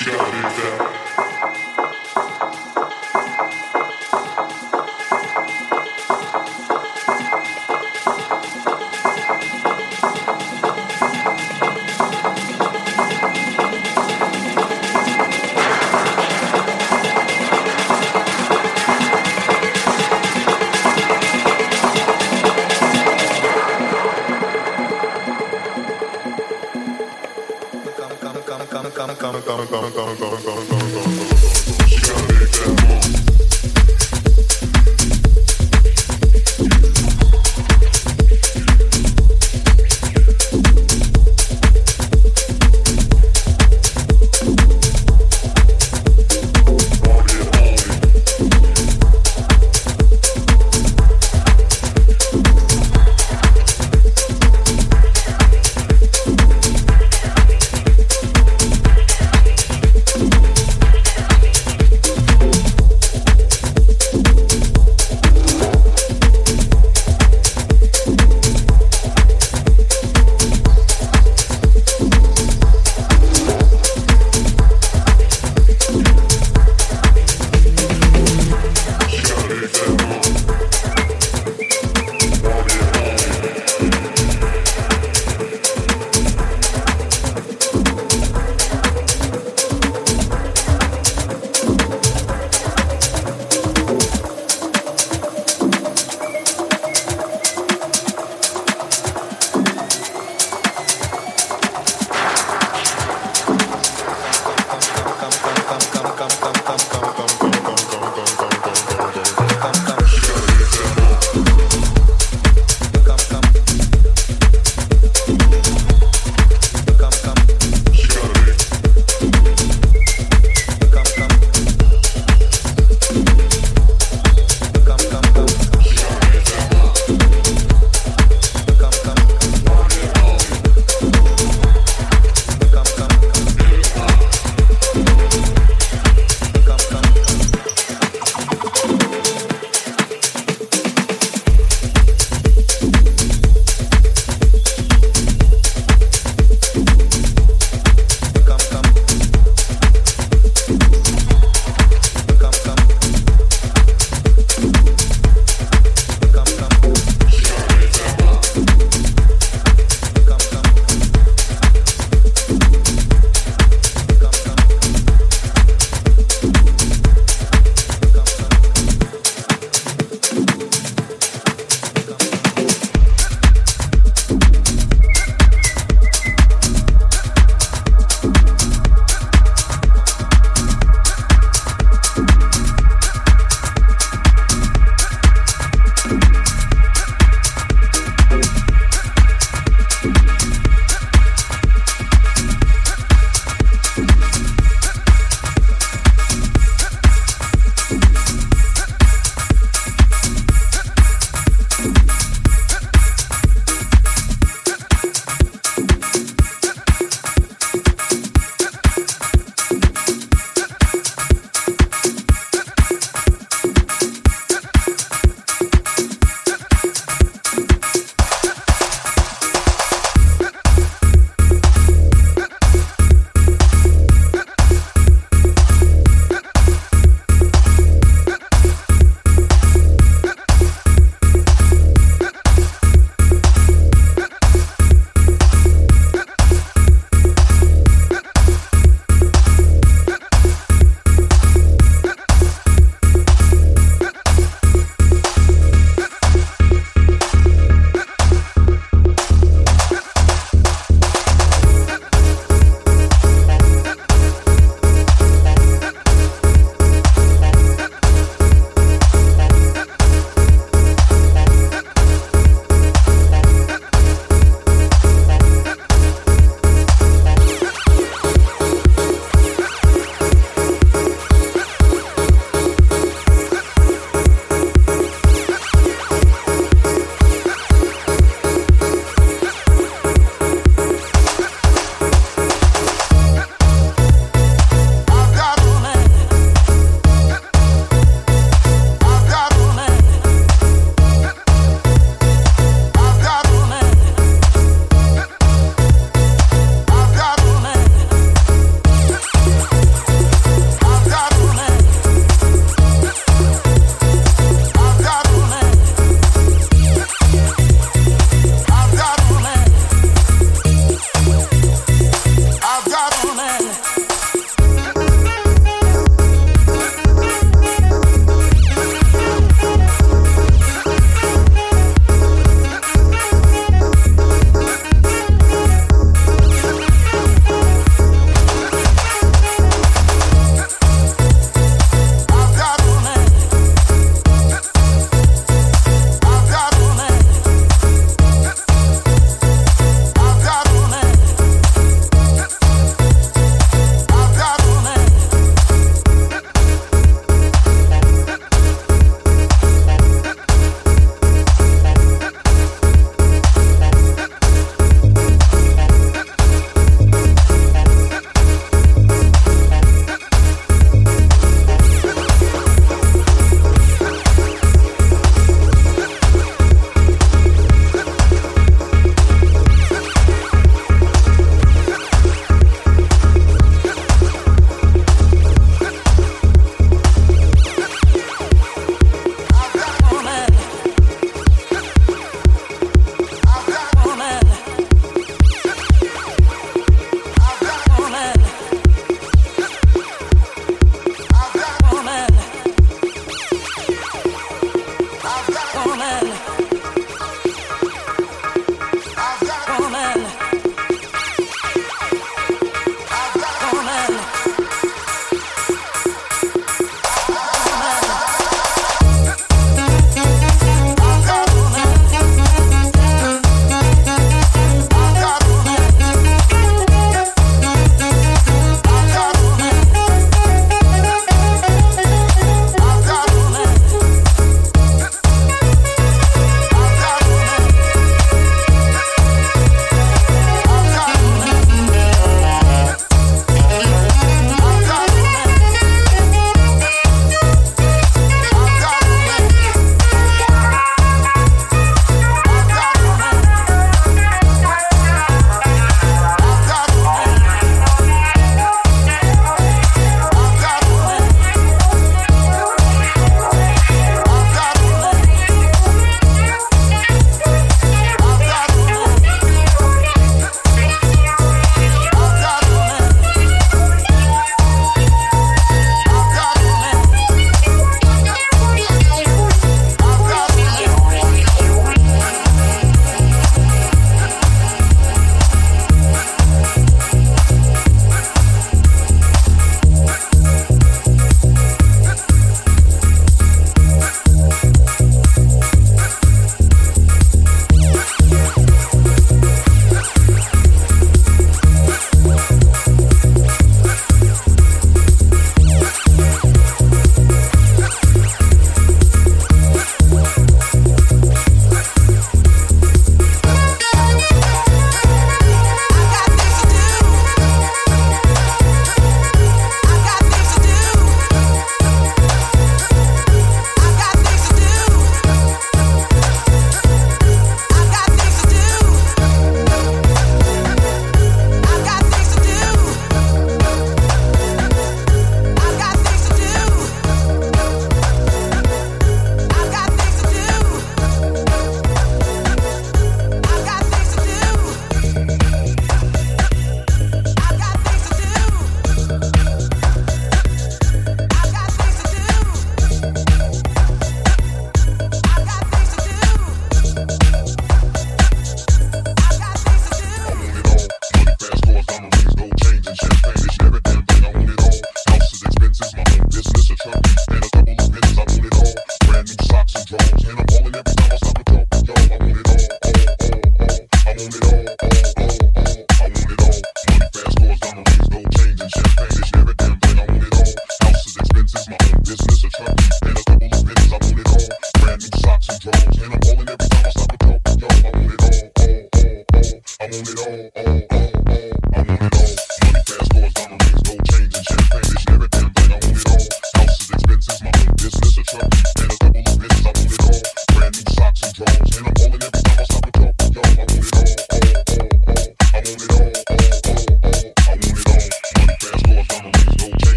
You gotta.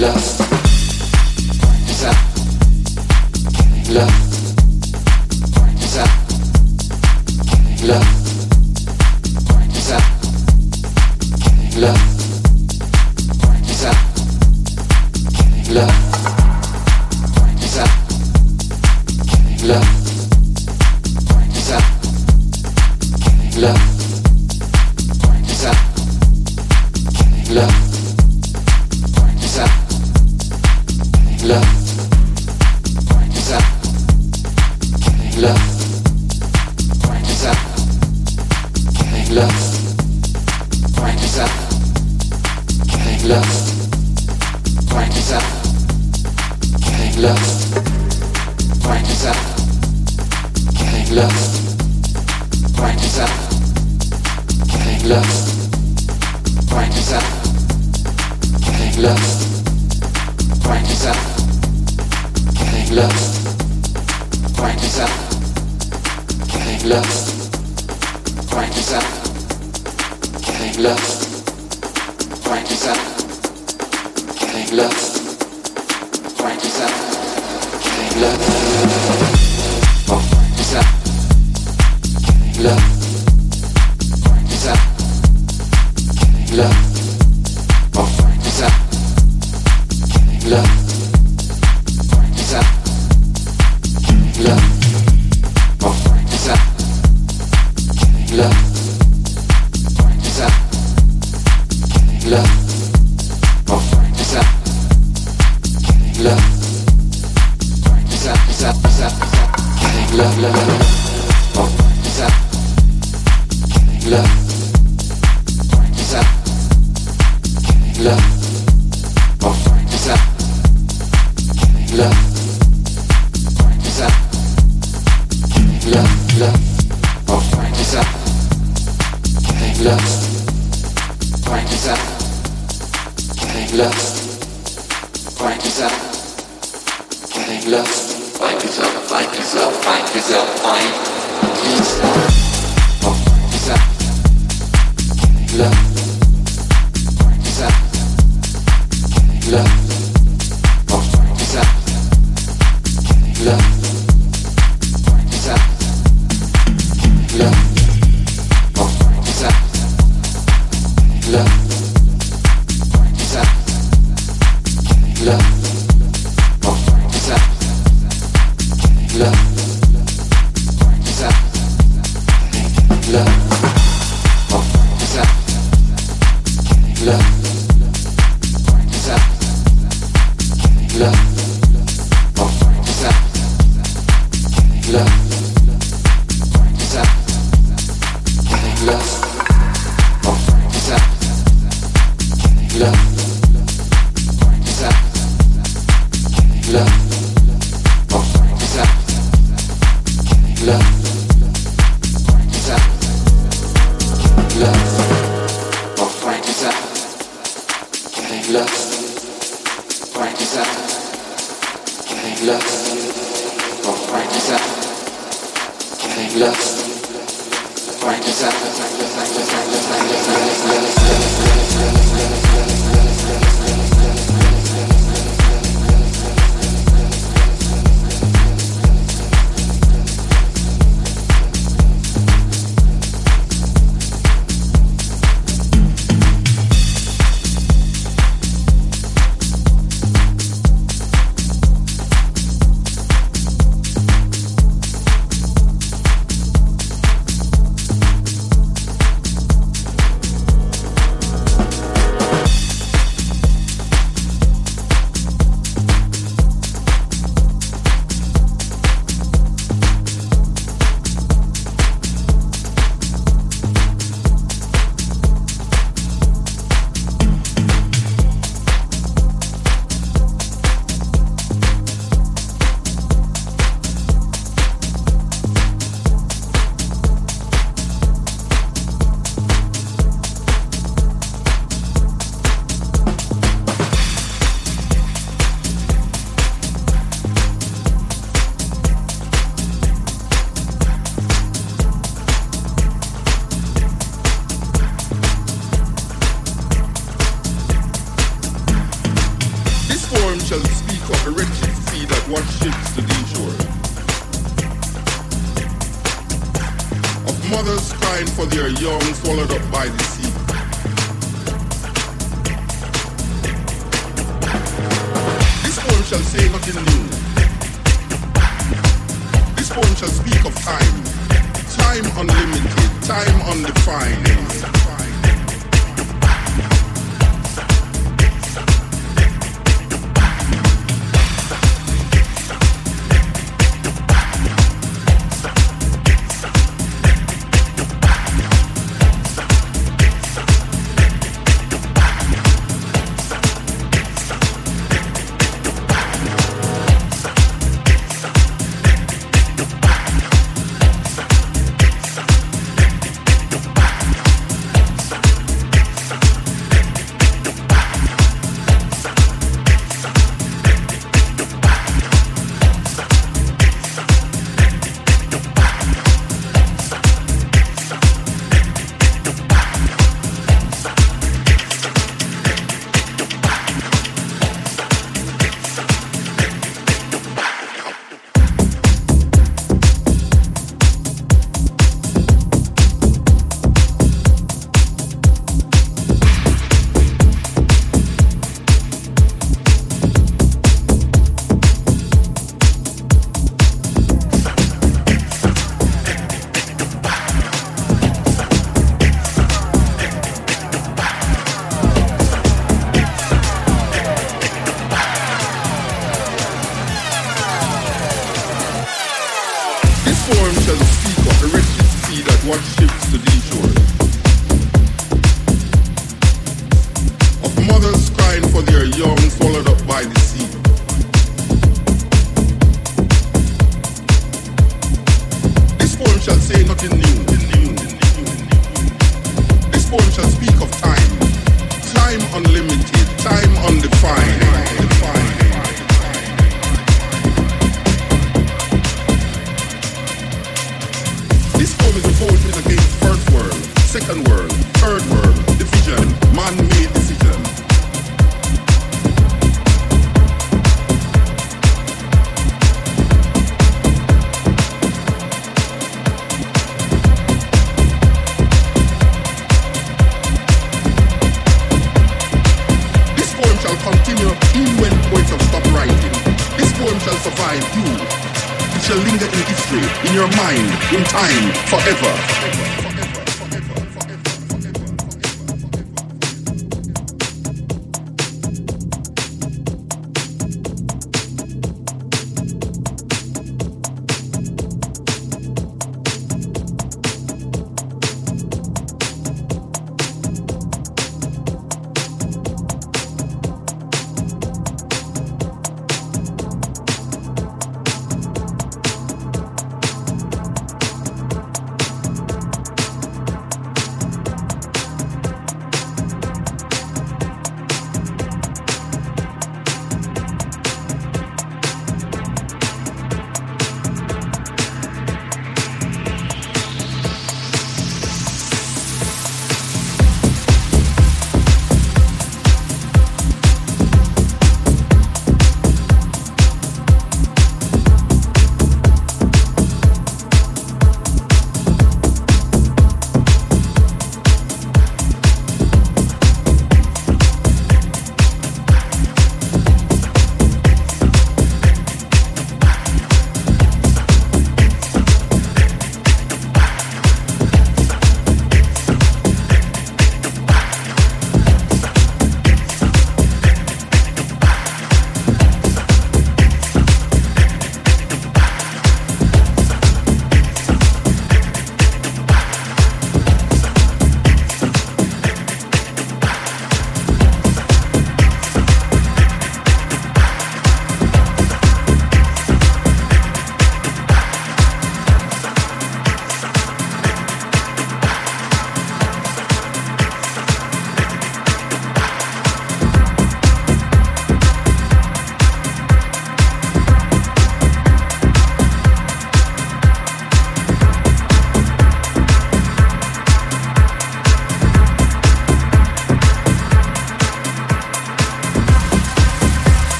lost love love just, just, just, just, just, just, just, just, just, just, just, just, just, just,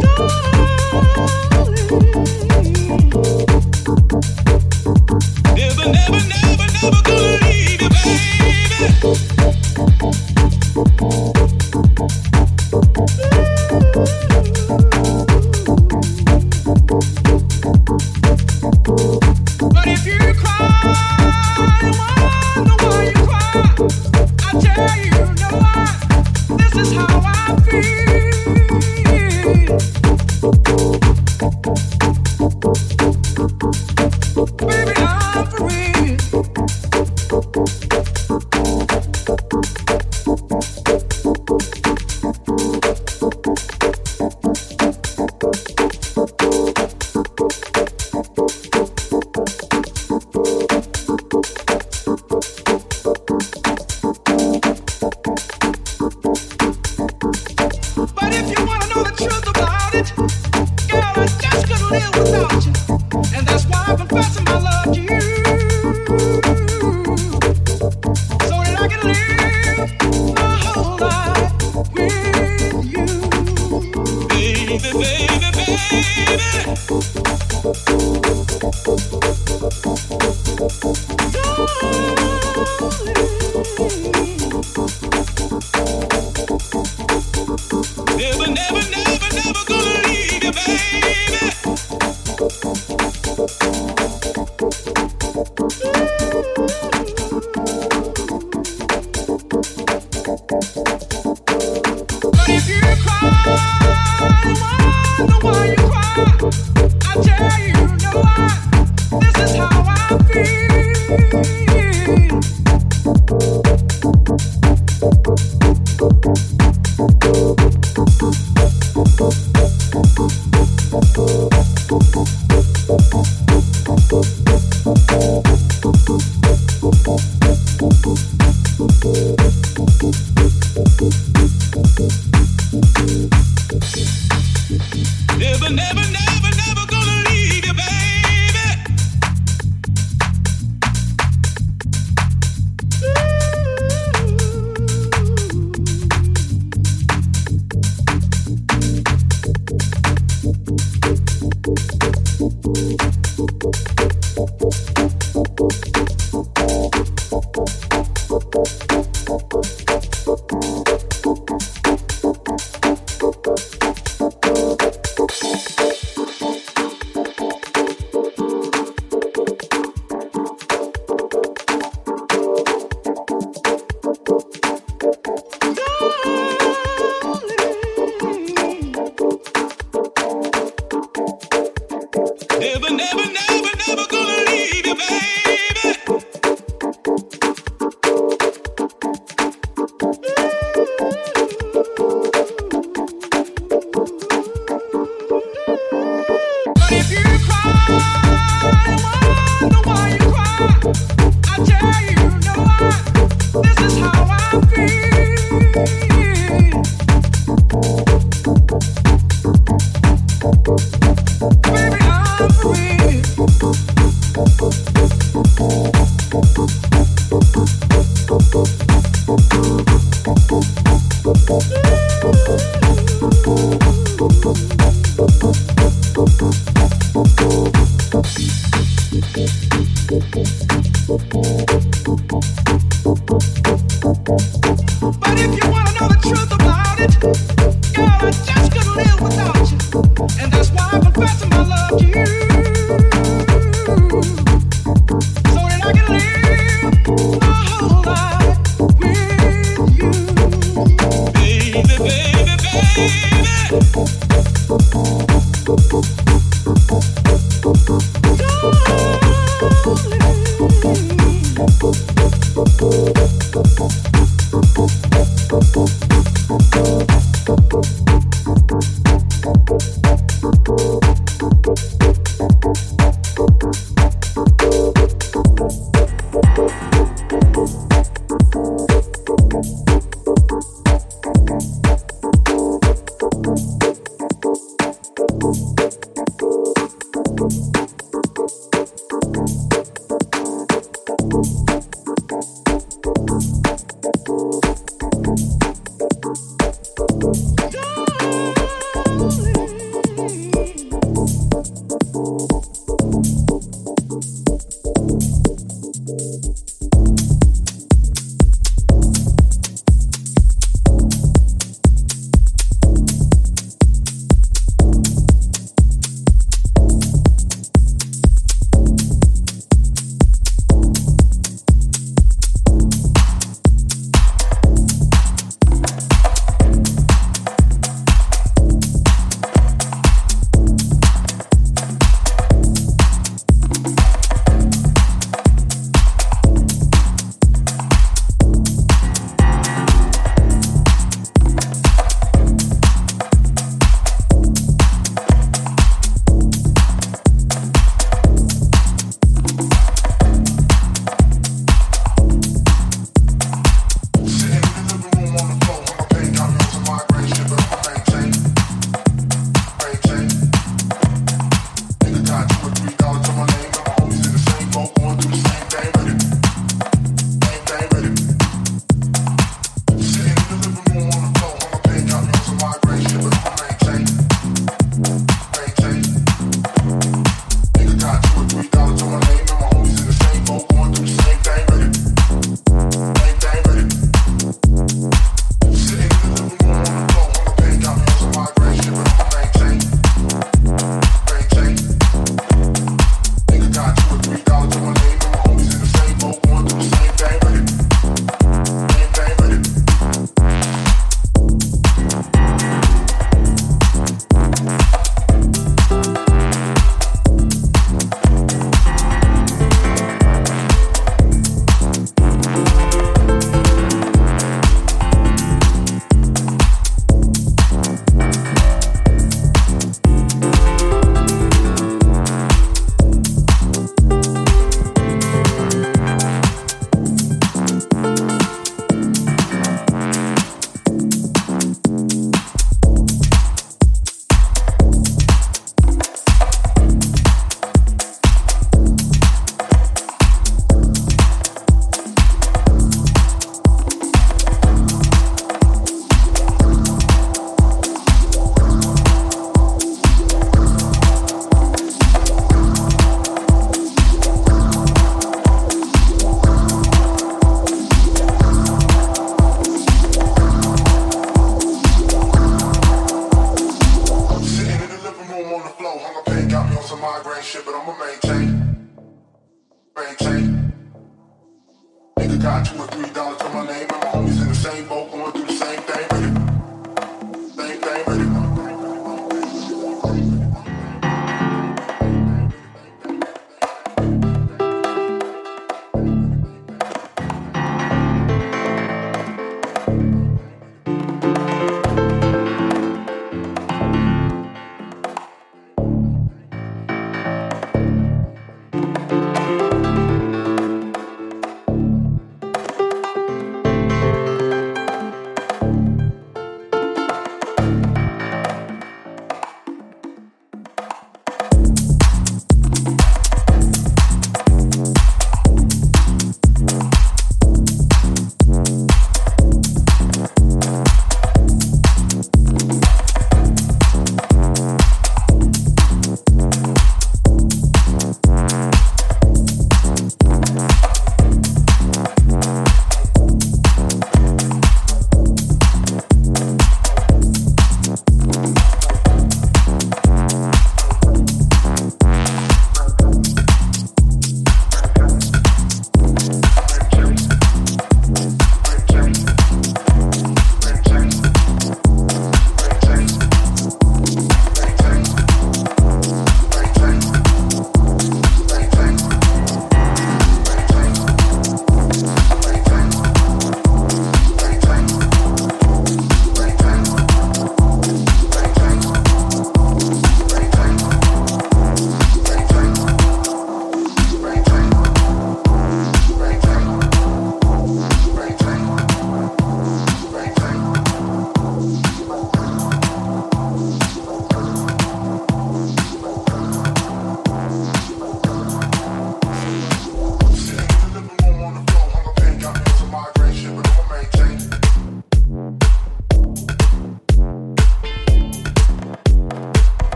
Corpo.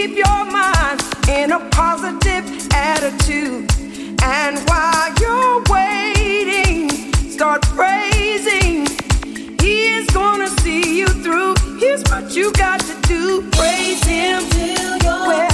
Keep your mind in a positive attitude. And while you're waiting, start praising. He is gonna see you through. Here's what you got to do praise Him till you're.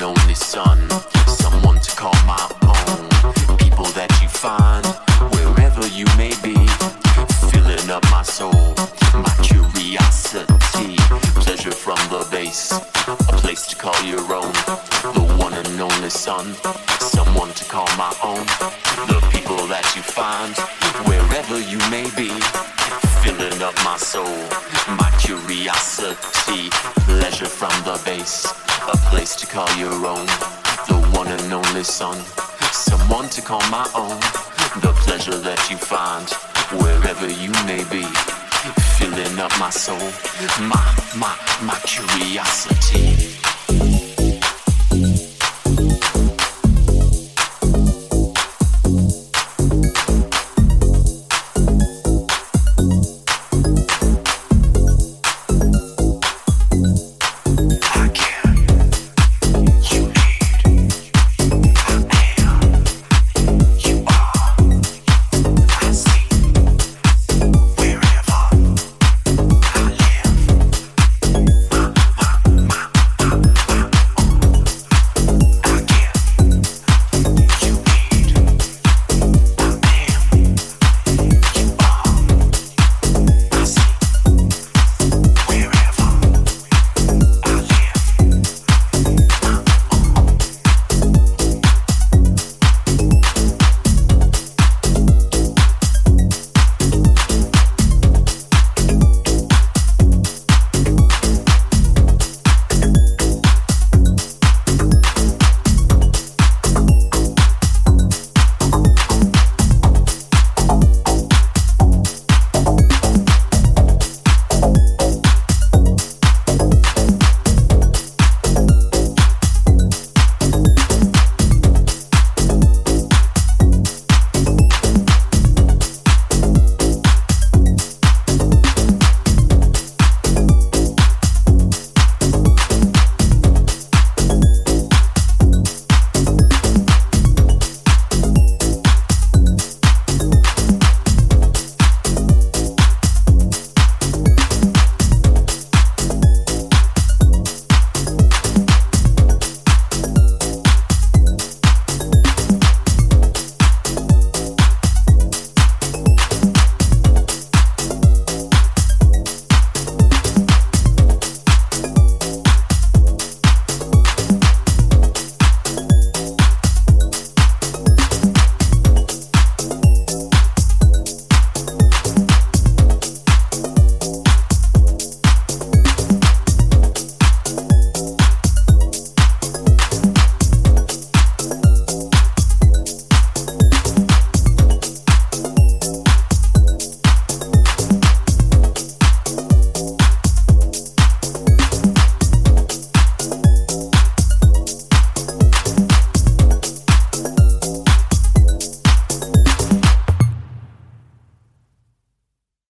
an only son, someone to call my own. People that you find wherever you may be, filling up my soul, my curiosity, pleasure from the a place to call your own. The one and only son, someone to call my own. The people that you find wherever you may be filling up my soul, my curiosity, pleasure from the base place to call your own. The one and only son, someone to call my own. The pleasure that you find wherever you may be, filling up my soul, my, my, my curiosity.